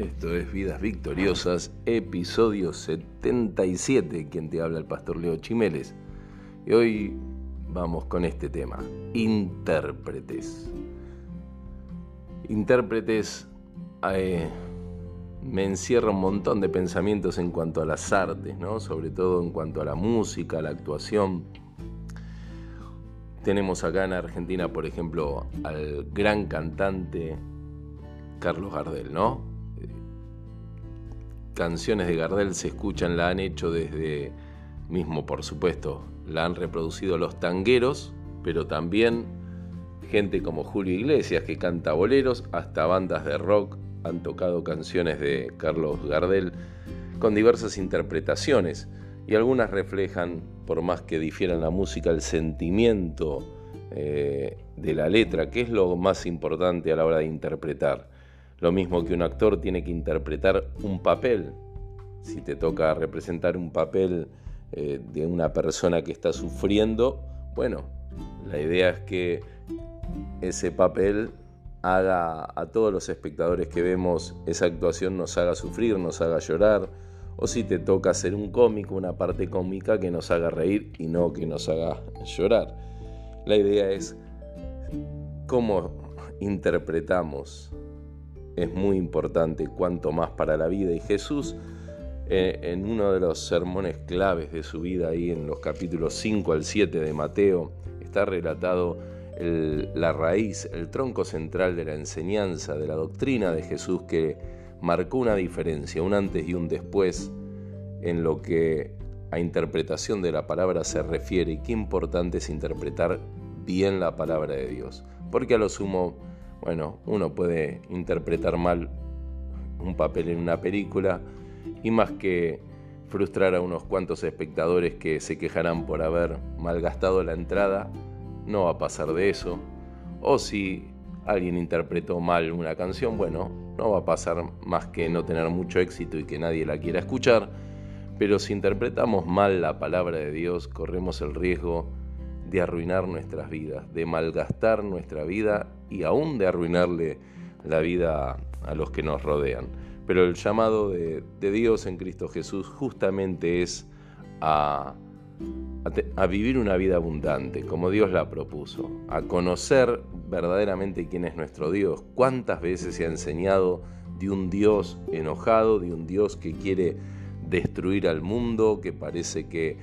Esto es Vidas Victoriosas, episodio 77, quien te habla el pastor Leo Chimeles. Y hoy vamos con este tema, intérpretes. Intérpretes eh, me encierra un montón de pensamientos en cuanto a las artes, ¿no? sobre todo en cuanto a la música, la actuación. Tenemos acá en Argentina, por ejemplo, al gran cantante Carlos Gardel, ¿no? Canciones de Gardel se escuchan, la han hecho desde mismo, por supuesto, la han reproducido los tangueros, pero también gente como Julio Iglesias que canta boleros, hasta bandas de rock han tocado canciones de Carlos Gardel con diversas interpretaciones y algunas reflejan, por más que difieran la música, el sentimiento eh, de la letra, que es lo más importante a la hora de interpretar. Lo mismo que un actor tiene que interpretar un papel. Si te toca representar un papel eh, de una persona que está sufriendo, bueno, la idea es que ese papel haga a todos los espectadores que vemos esa actuación nos haga sufrir, nos haga llorar, o si te toca hacer un cómico, una parte cómica que nos haga reír y no que nos haga llorar. La idea es cómo interpretamos es muy importante, cuanto más para la vida. Y Jesús, eh, en uno de los sermones claves de su vida, ahí en los capítulos 5 al 7 de Mateo, está relatado la raíz, el tronco central de la enseñanza, de la doctrina de Jesús que marcó una diferencia, un antes y un después en lo que a interpretación de la palabra se refiere y qué importante es interpretar bien la palabra de Dios. Porque a lo sumo bueno, uno puede interpretar mal un papel en una película y más que frustrar a unos cuantos espectadores que se quejarán por haber malgastado la entrada, no va a pasar de eso. O si alguien interpretó mal una canción, bueno, no va a pasar más que no tener mucho éxito y que nadie la quiera escuchar. Pero si interpretamos mal la palabra de Dios, corremos el riesgo de arruinar nuestras vidas, de malgastar nuestra vida y aún de arruinarle la vida a los que nos rodean. Pero el llamado de, Dios en Cristo Jesús justamente es a, a, vivir una vida abundante, como Dios la propuso, a conocer verdaderamente quién es nuestro Dios. ¿Cuántas veces se ha enseñado de un Dios enojado, de un Dios que quiere destruir al mundo, que parece que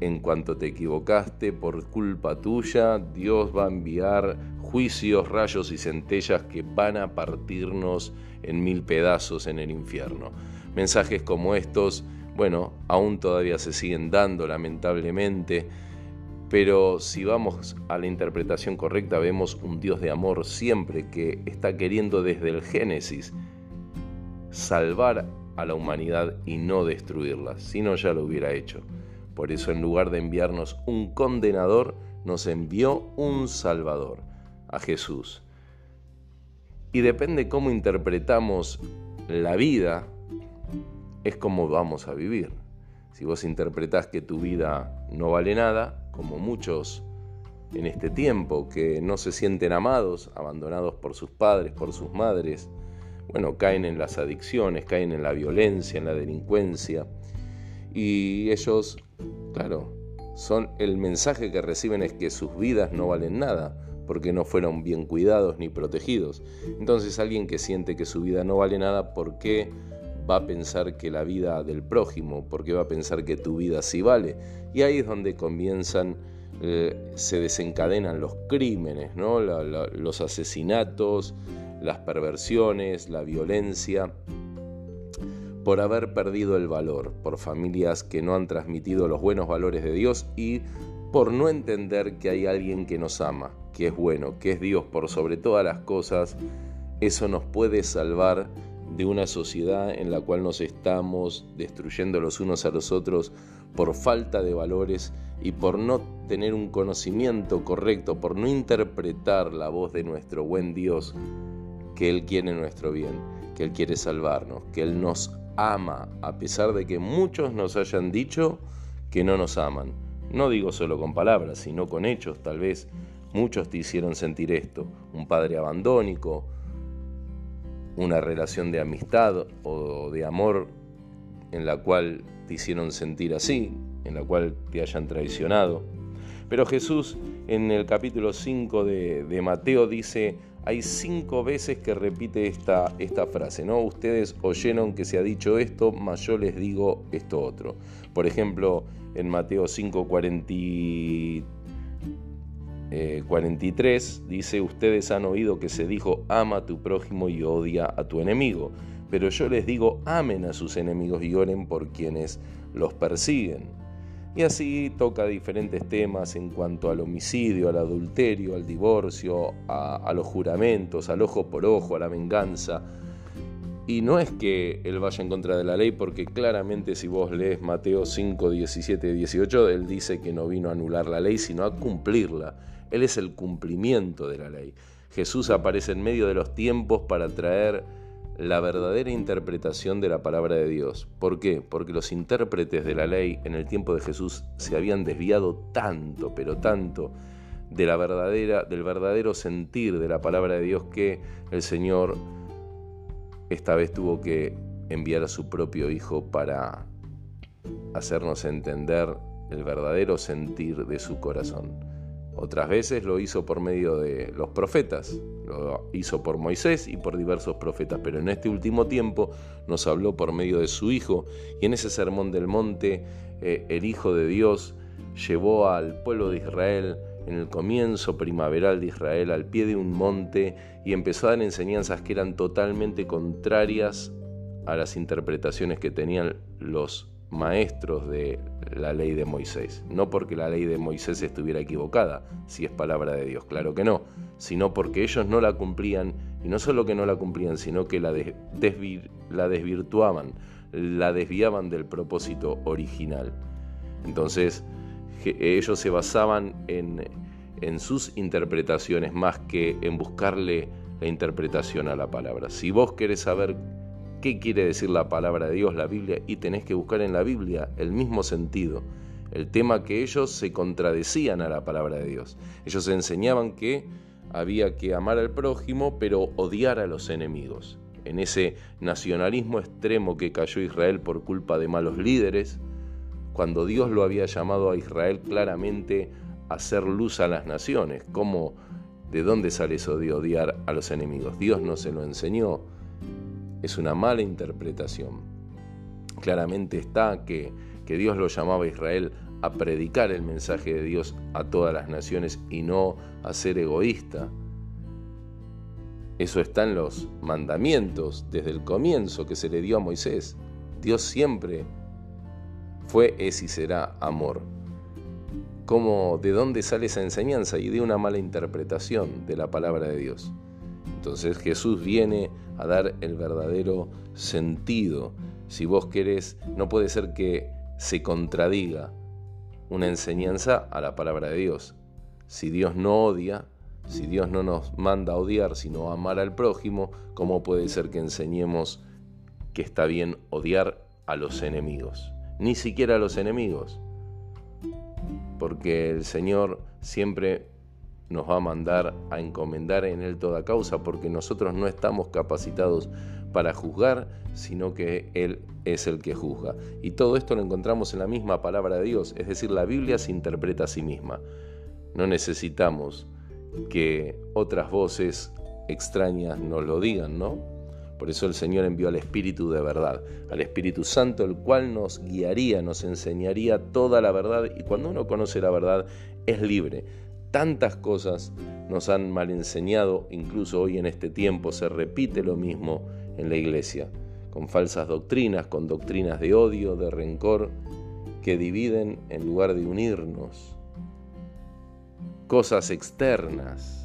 en cuanto te equivocaste por culpa tuya, Dios va a enviar juicios, rayos y centellas que van a partirnos en mil pedazos en el infierno. Mensajes como estos, bueno, aún todavía se siguen dando lamentablemente, pero si vamos a la interpretación correcta vemos un Dios de amor siempre que está queriendo desde el Génesis salvar a la humanidad y no destruirla, si no ya lo hubiera hecho. Por eso en lugar de enviarnos un condenador, nos envió un salvador, a Jesús. Y depende cómo interpretamos la vida, es como vamos a vivir. Si vos interpretás que tu vida no vale nada, como muchos en este tiempo que no se sienten amados, abandonados por sus padres, por sus madres, bueno, caen en las adicciones, caen en la violencia, en la delincuencia, y ellos, claro, son el mensaje que reciben es que sus vidas no valen nada porque no fueron bien cuidados ni protegidos. Entonces alguien que siente que su vida no vale nada, ¿por qué va a pensar que la vida del prójimo? ¿Por qué va a pensar que tu vida sí vale? Y ahí es donde comienzan, eh, se desencadenan los crímenes, ¿no? los asesinatos, las perversiones, la violencia por haber perdido el valor, por familias que no han transmitido los buenos valores de Dios y por no entender que hay alguien que nos ama, que es bueno, que es Dios por sobre todas las cosas, eso nos puede salvar de una sociedad en la cual nos estamos destruyendo los unos a los otros por falta de valores y por no tener un conocimiento correcto, por no interpretar la voz de nuestro buen Dios, que Él quiere nuestro bien, que Él quiere salvarnos, que Él nos ama, a pesar de que muchos nos hayan dicho que no nos aman. No digo solo con palabras, sino con hechos. Tal vez muchos te hicieron sentir esto. Un padre abandónico, una relación de amistad o de amor en la cual te hicieron sentir así, en la cual te hayan traicionado. Pero Jesús en el capítulo 5 de, Mateo dice, hay cinco veces que repite esta, frase, ¿no? Ustedes oyeron que se ha dicho esto, mas yo les digo esto otro. Por ejemplo, en Mateo 5, 43 dice, ustedes han oído que se dijo, ama a tu prójimo y odia a tu enemigo. Pero yo les digo, amen a sus enemigos y oren por quienes los persiguen. Y así toca diferentes temas en cuanto al homicidio, al adulterio, al divorcio, a, los juramentos, al ojo por ojo, a la venganza. Y no es que él vaya en contra de la ley, porque claramente si vos lees Mateo 5, 17 y 18, él dice que no vino a anular la ley, sino a cumplirla. Él es el cumplimiento de la ley. Jesús aparece en medio de los tiempos para traer la verdadera interpretación de la palabra de Dios. ¿Por qué? Porque los intérpretes de la ley en el tiempo de Jesús se habían desviado tanto, pero tanto de la verdadera del verdadero sentir de la palabra de Dios que el Señor esta vez tuvo que enviar a su propio hijo para hacernos entender el verdadero sentir de su corazón. Otras veces lo hizo por medio de los profetas, lo hizo por Moisés y por diversos profetas, pero en este último tiempo nos habló por medio de su Hijo y en ese sermón del monte eh, el Hijo de Dios llevó al pueblo de Israel en el comienzo primaveral de Israel al pie de un monte y empezó a dar enseñanzas que eran totalmente contrarias a las interpretaciones que tenían los maestros de la ley de Moisés. No porque la ley de Moisés estuviera equivocada, si es palabra de Dios, claro que no, sino porque ellos no la cumplían, y no solo que no la cumplían, sino que la, la desvirtuaban, la desviaban del propósito original. Entonces, ellos se basaban en, en sus interpretaciones más que en buscarle la interpretación a la palabra. Si vos querés saber qué quiere decir la palabra de Dios, la Biblia, y tenés que buscar en la Biblia el mismo sentido. El tema que ellos se contradecían a la palabra de Dios. Ellos enseñaban que había que amar al prójimo, pero odiar a los enemigos. En ese nacionalismo extremo que cayó Israel por culpa de malos líderes, cuando Dios lo había llamado a Israel claramente a hacer luz a las naciones. ¿Cómo, ¿De dónde sale eso de odiar a los enemigos? Dios no se lo enseñó es una mala interpretación. Claramente está que, que Dios lo llamaba a Israel a predicar el mensaje de Dios a todas las naciones y no a ser egoísta. Eso está en los mandamientos desde el comienzo que se le dio a Moisés. Dios siempre fue, es y será amor. ¿Cómo, ¿De dónde sale esa enseñanza? Y de una mala interpretación de la palabra de Dios. Entonces Jesús viene a dar el verdadero sentido. Si vos querés, no puede ser que se contradiga una enseñanza a la palabra de Dios. Si Dios no odia, si Dios no nos manda a odiar, sino a amar al prójimo, ¿cómo puede ser que enseñemos que está bien odiar a los enemigos? Ni siquiera a los enemigos. Porque el Señor siempre nos va a mandar a encomendar en Él toda causa, porque nosotros no estamos capacitados para juzgar, sino que Él es el que juzga. Y todo esto lo encontramos en la misma palabra de Dios, es decir, la Biblia se interpreta a sí misma. No necesitamos que otras voces extrañas nos lo digan, ¿no? Por eso el Señor envió al Espíritu de verdad, al Espíritu Santo, el cual nos guiaría, nos enseñaría toda la verdad. Y cuando uno conoce la verdad, es libre Tantas cosas nos han mal enseñado, incluso hoy en este tiempo se repite lo mismo en la iglesia, con falsas doctrinas, con doctrinas de odio, de rencor, que dividen en lugar de unirnos. Cosas externas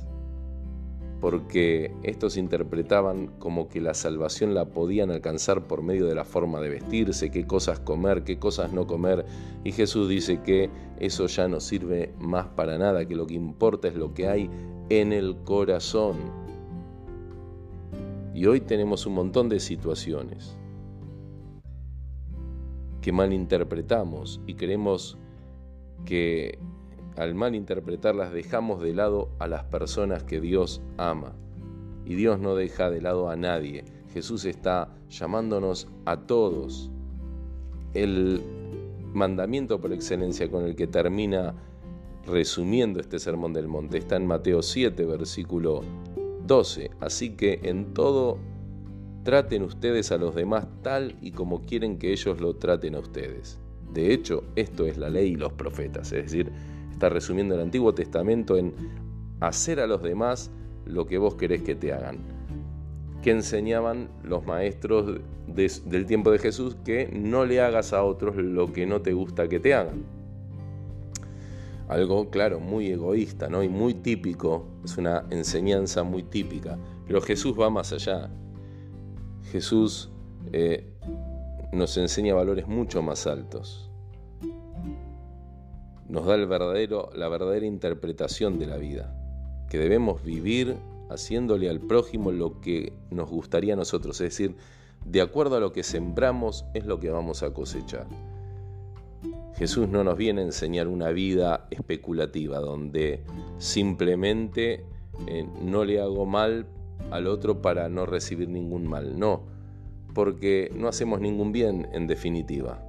porque estos interpretaban como que la salvación la podían alcanzar por medio de la forma de vestirse, qué cosas comer, qué cosas no comer, y Jesús dice que eso ya no sirve más para nada, que lo que importa es lo que hay en el corazón. Y hoy tenemos un montón de situaciones que malinterpretamos y creemos que al mal interpretarlas dejamos de lado a las personas que Dios ama. Y Dios no deja de lado a nadie. Jesús está llamándonos a todos. El mandamiento por excelencia con el que termina resumiendo este sermón del monte está en Mateo 7, versículo 12. Así que en todo traten ustedes a los demás tal y como quieren que ellos lo traten a ustedes. De hecho, esto es la ley y los profetas, es decir, está resumiendo el Antiguo Testamento en hacer a los demás lo que vos querés que te hagan. Que enseñaban los maestros del tiempo de Jesús que no le hagas a otros lo que no te gusta que te hagan. Algo, claro, muy egoísta ¿no? y muy típico, es una enseñanza muy típica, pero Jesús va más allá. Jesús eh, nos enseña valores mucho más altos. Nos da el verdadero, la verdadera interpretación de la vida, que debemos vivir haciéndole al prójimo lo que nos gustaría a nosotros, es decir, de acuerdo a lo que sembramos es lo que vamos a cosechar. Jesús no nos viene a enseñar una vida especulativa donde simplemente eh, no le hago mal al otro para no recibir ningún mal. No, porque no hacemos ningún bien en definitiva.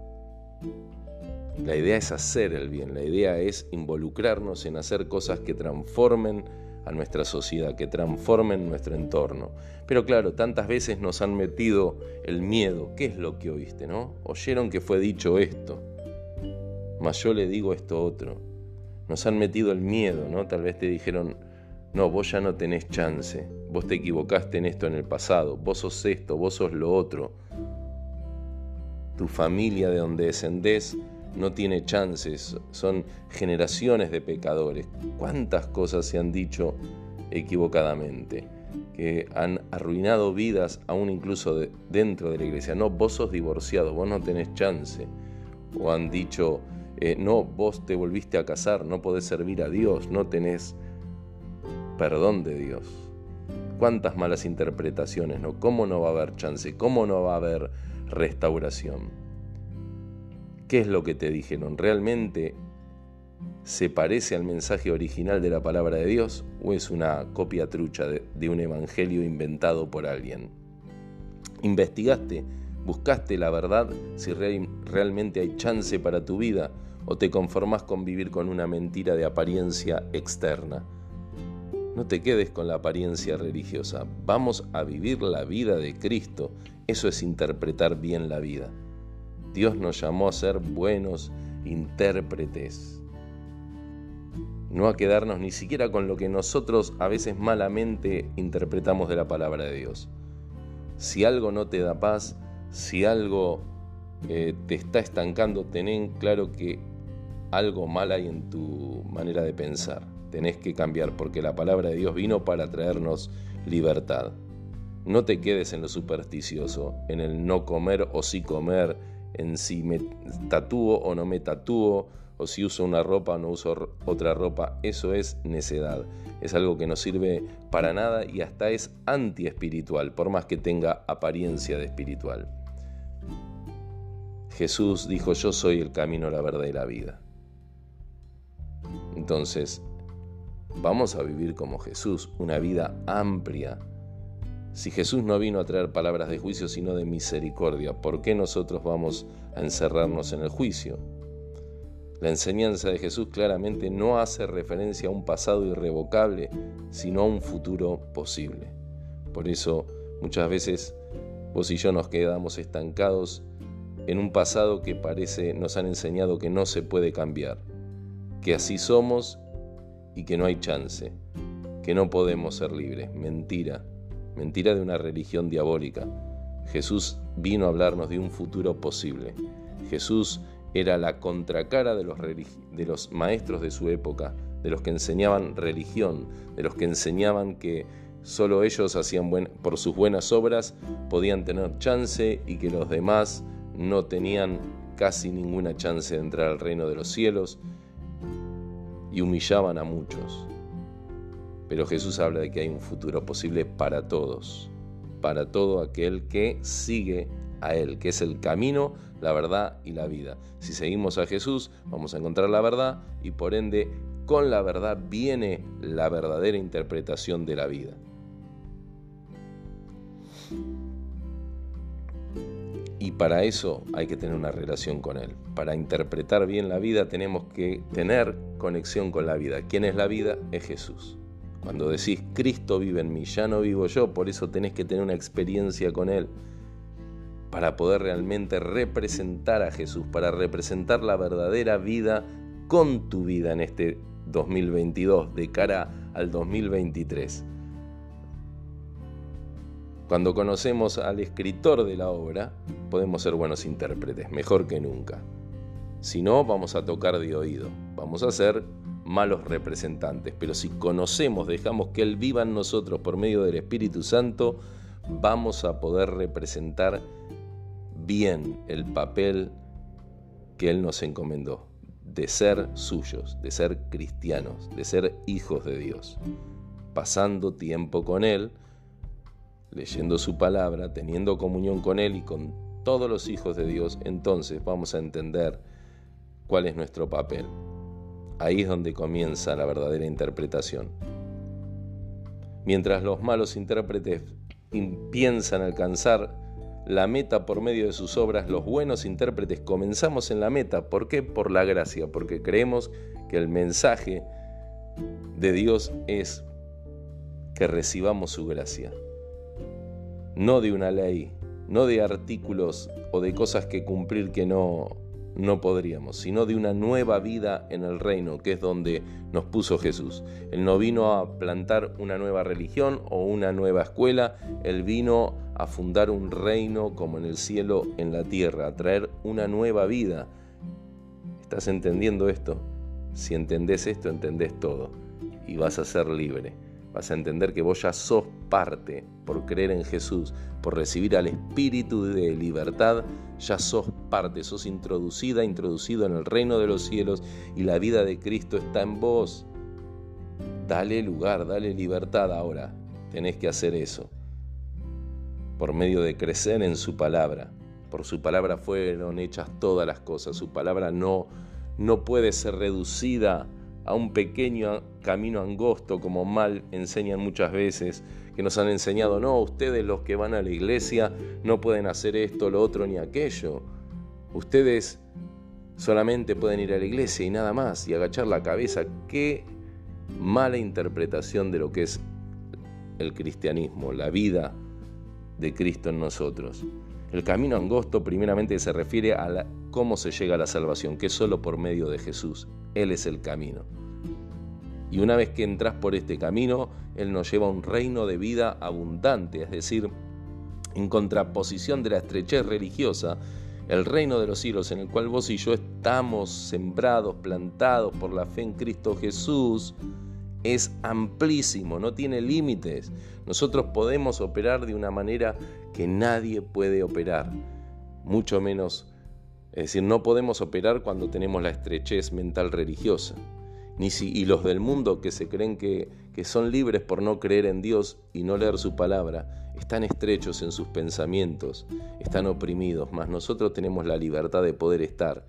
La idea es hacer el bien, la idea es involucrarnos en hacer cosas que transformen a nuestra sociedad, que transformen nuestro entorno. Pero claro, tantas veces nos han metido el miedo. ¿Qué es lo que oíste, no? Oyeron que fue dicho esto, mas yo le digo esto otro. Nos han metido el miedo, ¿no? Tal vez te dijeron, no, vos ya no tenés chance, vos te equivocaste en esto en el pasado, vos sos esto, vos sos lo otro. Tu familia de donde descendés no tiene chances, son generaciones de pecadores. ¿Cuántas cosas se han dicho equivocadamente? que han arruinado vidas aún incluso dentro de la iglesia. No, vos sos divorciado, vos no tenés chance. O han dicho, eh, no, vos te volviste a casar, no podés servir a Dios, no tenés perdón de Dios. Cuántas malas interpretaciones, ¿no? ¿Cómo no va a haber chance? ¿Cómo no va a haber restauración? ¿Qué es lo que te dijeron? ¿Realmente se parece al mensaje original de la palabra de Dios o es una copia trucha de, un evangelio inventado por alguien? ¿Investigaste? ¿Buscaste la verdad si realmente hay chance para tu vida o te conformas con vivir con una mentira de apariencia externa? No te quedes con la apariencia religiosa. Vamos a vivir la vida de Cristo. Eso es interpretar bien la vida. Dios nos llamó a ser buenos intérpretes. No a quedarnos ni siquiera con lo que nosotros a veces malamente interpretamos de la palabra de Dios. Si algo no te da paz, si algo eh, te está estancando, ten claro que algo mal hay en tu manera de pensar tenés que cambiar porque la palabra de Dios vino para traernos libertad. No te quedes en lo supersticioso, en el no comer o sí comer, en si me tatúo o no me tatúo, o si uso una ropa o no uso otra ropa. Eso es necedad. Es algo que no sirve para nada y hasta es anti-espiritual, por más que tenga apariencia de espiritual. Jesús dijo, yo soy el camino, la verdad y la vida. Entonces, Vamos a vivir como Jesús, una vida amplia. Si Jesús no vino a traer palabras de juicio, sino de misericordia, ¿por qué nosotros vamos a encerrarnos en el juicio? La enseñanza de Jesús claramente no hace referencia a un pasado irrevocable, sino a un futuro posible. Por eso muchas veces vos y yo nos quedamos estancados en un pasado que parece nos han enseñado que no se puede cambiar, que así somos y que no hay chance, que no podemos ser libres. Mentira, mentira de una religión diabólica. Jesús vino a hablarnos de un futuro posible. Jesús era la contracara de los, de los maestros de su época, de los que enseñaban religión, de los que enseñaban que solo ellos hacían por sus buenas obras podían tener chance y que los demás no tenían casi ninguna chance de entrar al reino de los cielos y humillaban a muchos. Pero Jesús habla de que hay un futuro posible para todos, para todo aquel que sigue a Él, que es el camino, la verdad y la vida. Si seguimos a Jesús, vamos a encontrar la verdad y por ende con la verdad viene la verdadera interpretación de la vida. Y para eso hay que tener una relación con Él. Para interpretar bien la vida tenemos que tener conexión con la vida. ¿Quién es la vida? Es Jesús. Cuando decís Cristo vive en mí, ya no vivo yo, por eso tenés que tener una experiencia con Él para poder realmente representar a Jesús, para representar la verdadera vida con tu vida en este 2022 de cara al 2023. Cuando conocemos al escritor de la obra, podemos ser buenos intérpretes, mejor que nunca. Si no, vamos a tocar de oído, vamos a ser malos representantes, pero si conocemos, dejamos que Él viva en nosotros por medio del Espíritu Santo, vamos a poder representar bien el papel que Él nos encomendó, de ser suyos, de ser cristianos, de ser hijos de Dios, pasando tiempo con Él, leyendo su palabra, teniendo comunión con Él y con todos los hijos de Dios, entonces vamos a entender cuál es nuestro papel. Ahí es donde comienza la verdadera interpretación. Mientras los malos intérpretes piensan alcanzar la meta por medio de sus obras, los buenos intérpretes comenzamos en la meta. ¿Por qué? Por la gracia, porque creemos que el mensaje de Dios es que recibamos su gracia no de una ley, no de artículos o de cosas que cumplir que no, no podríamos, sino de una nueva vida en el reino, que es donde nos puso Jesús. Él no vino a plantar una nueva religión o una nueva escuela, Él vino a fundar un reino como en el cielo, en la tierra, a traer una nueva vida. ¿Estás entendiendo esto? Si entendés esto, entendés todo y vas a ser libre vas a entender que vos ya sos parte, por creer en Jesús, por recibir al Espíritu de libertad, ya sos parte, sos introducida, introducido en el reino de los cielos y la vida de Cristo está en vos. Dale lugar, dale libertad ahora. Tenés que hacer eso. Por medio de crecer en su palabra. Por su palabra fueron hechas todas las cosas. Su palabra no, no puede ser reducida a un pequeño camino angosto, como mal enseñan muchas veces, que nos han enseñado, no, ustedes los que van a la iglesia no pueden hacer esto, lo otro ni aquello. Ustedes solamente pueden ir a la iglesia y nada más, y agachar la cabeza. Qué mala interpretación de lo que es el cristianismo, la vida de Cristo en nosotros. El camino angosto primeramente se refiere a cómo se llega a la salvación, que es solo por medio de Jesús. Él es el camino. Y una vez que entras por este camino, Él nos lleva a un reino de vida abundante, es decir, en contraposición de la estrechez religiosa, el reino de los cielos en el cual vos y yo estamos sembrados, plantados por la fe en Cristo Jesús, es amplísimo, no tiene límites. Nosotros podemos operar de una manera que nadie puede operar, mucho menos, es decir, no podemos operar cuando tenemos la estrechez mental religiosa. Ni si, y los del mundo que se creen que, que son libres por no creer en Dios y no leer su palabra, están estrechos en sus pensamientos, están oprimidos, mas nosotros tenemos la libertad de poder estar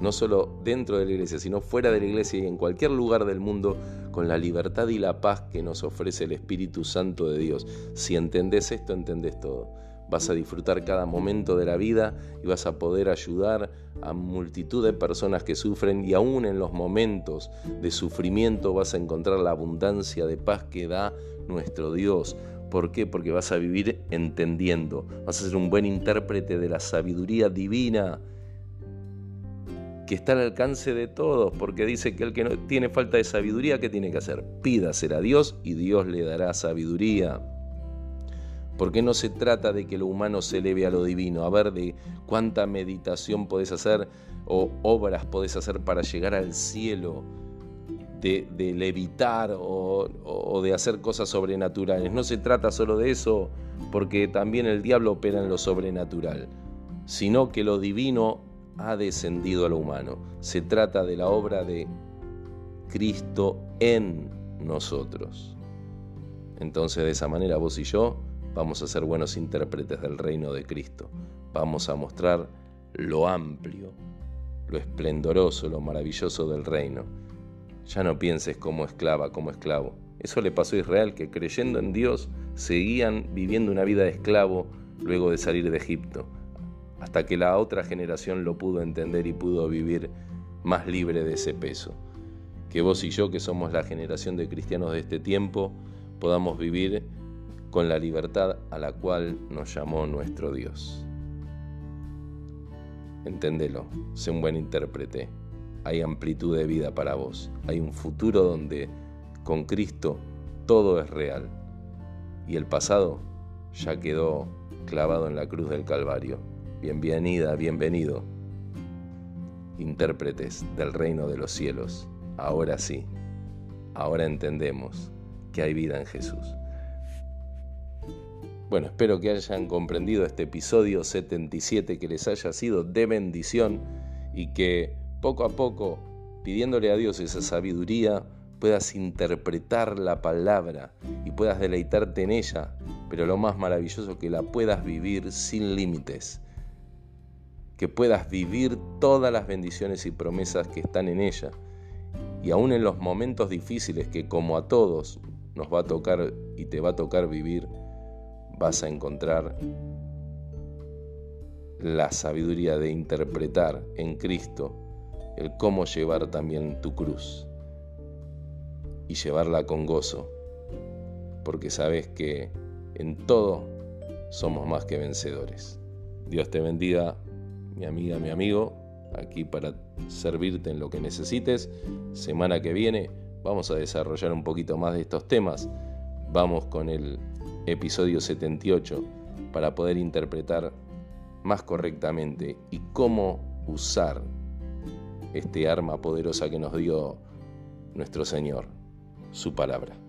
no solo dentro de la iglesia, sino fuera de la iglesia y en cualquier lugar del mundo, con la libertad y la paz que nos ofrece el Espíritu Santo de Dios. Si entendés esto, entendés todo. Vas a disfrutar cada momento de la vida y vas a poder ayudar a multitud de personas que sufren y aún en los momentos de sufrimiento vas a encontrar la abundancia de paz que da nuestro Dios. ¿Por qué? Porque vas a vivir entendiendo, vas a ser un buen intérprete de la sabiduría divina que está al alcance de todos, porque dice que el que no tiene falta de sabiduría, ¿qué tiene que hacer? Pídasela a Dios y Dios le dará sabiduría. Porque no se trata de que lo humano se eleve a lo divino, a ver de cuánta meditación podés hacer o obras podés hacer para llegar al cielo, de, levitar o, o de hacer cosas sobrenaturales. No se trata solo de eso, porque también el diablo opera en lo sobrenatural, sino que lo divino ha descendido a lo humano. Se trata de la obra de Cristo en nosotros. Entonces de esa manera vos y yo vamos a ser buenos intérpretes del reino de Cristo. Vamos a mostrar lo amplio, lo esplendoroso, lo maravilloso del reino. Ya no pienses como esclava, como esclavo. Eso le pasó a Israel, que creyendo en Dios seguían viviendo una vida de esclavo luego de salir de Egipto hasta que la otra generación lo pudo entender y pudo vivir más libre de ese peso. Que vos y yo, que somos la generación de cristianos de este tiempo, podamos vivir con la libertad a la cual nos llamó nuestro Dios. Entendelo, sé un buen intérprete. Hay amplitud de vida para vos. Hay un futuro donde con Cristo todo es real. Y el pasado ya quedó clavado en la cruz del Calvario. Bienvenida, bienvenido, intérpretes del reino de los cielos. Ahora sí, ahora entendemos que hay vida en Jesús. Bueno, espero que hayan comprendido este episodio 77, que les haya sido de bendición y que poco a poco, pidiéndole a Dios esa sabiduría, puedas interpretar la palabra y puedas deleitarte en ella, pero lo más maravilloso que la puedas vivir sin límites, que puedas vivir todas las bendiciones y promesas que están en ella, y aún en los momentos difíciles que como a todos nos va a tocar y te va a tocar vivir, vas a encontrar la sabiduría de interpretar en Cristo el cómo llevar también tu cruz y llevarla con gozo, porque sabes que en todo somos más que vencedores. Dios te bendiga, mi amiga, mi amigo, aquí para servirte en lo que necesites. Semana que viene vamos a desarrollar un poquito más de estos temas. Vamos con el episodio 78 para poder interpretar más correctamente y cómo usar este arma poderosa que nos dio nuestro Señor su palabra.